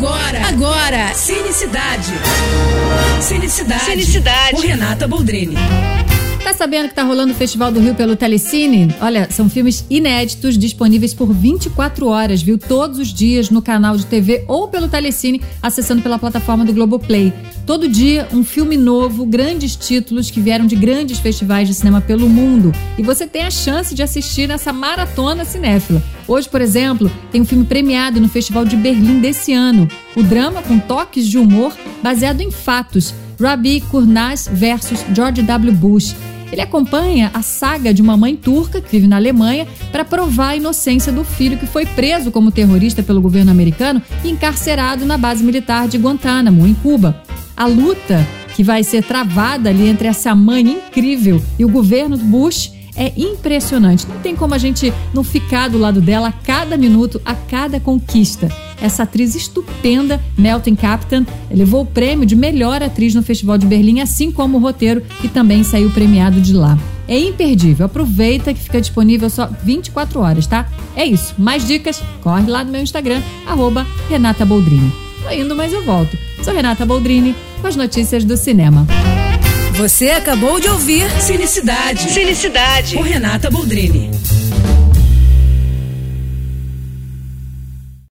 Agora, agora, Cinecidade. Cinecidade. Cinecidade. Com Renata Boldrini. Tá sabendo que tá rolando o Festival do Rio pelo Telecine? Olha, são filmes inéditos disponíveis por 24 horas, viu? Todos os dias no canal de TV ou pelo Telecine, acessando pela plataforma do Globoplay. Todo dia, um filme novo, grandes títulos que vieram de grandes festivais de cinema pelo mundo. E você tem a chance de assistir nessa maratona cinéfila. Hoje, por exemplo, tem um filme premiado no Festival de Berlim desse ano. O drama com toques de humor baseado em fatos. Rabi Kurnaz versus George W. Bush. Ele acompanha a saga de uma mãe turca que vive na Alemanha para provar a inocência do filho que foi preso como terrorista pelo governo americano e encarcerado na base militar de Guantánamo, em Cuba. A luta que vai ser travada ali entre essa mãe incrível e o governo Bush é impressionante. Não tem como a gente não ficar do lado dela a cada minuto, a cada conquista. Essa atriz estupenda, Melton Captain, levou o prêmio de melhor atriz no Festival de Berlim, assim como o roteiro, que também saiu premiado de lá. É imperdível. Aproveita que fica disponível só 24 horas, tá? É isso. Mais dicas? Corre lá no meu Instagram, arroba Renata Boldrini. Tô indo, mas eu volto. Sou Renata Boldrini com as notícias do cinema. Você acabou de ouvir Cinecidade. Cinecidade. Com Renata Boldrini.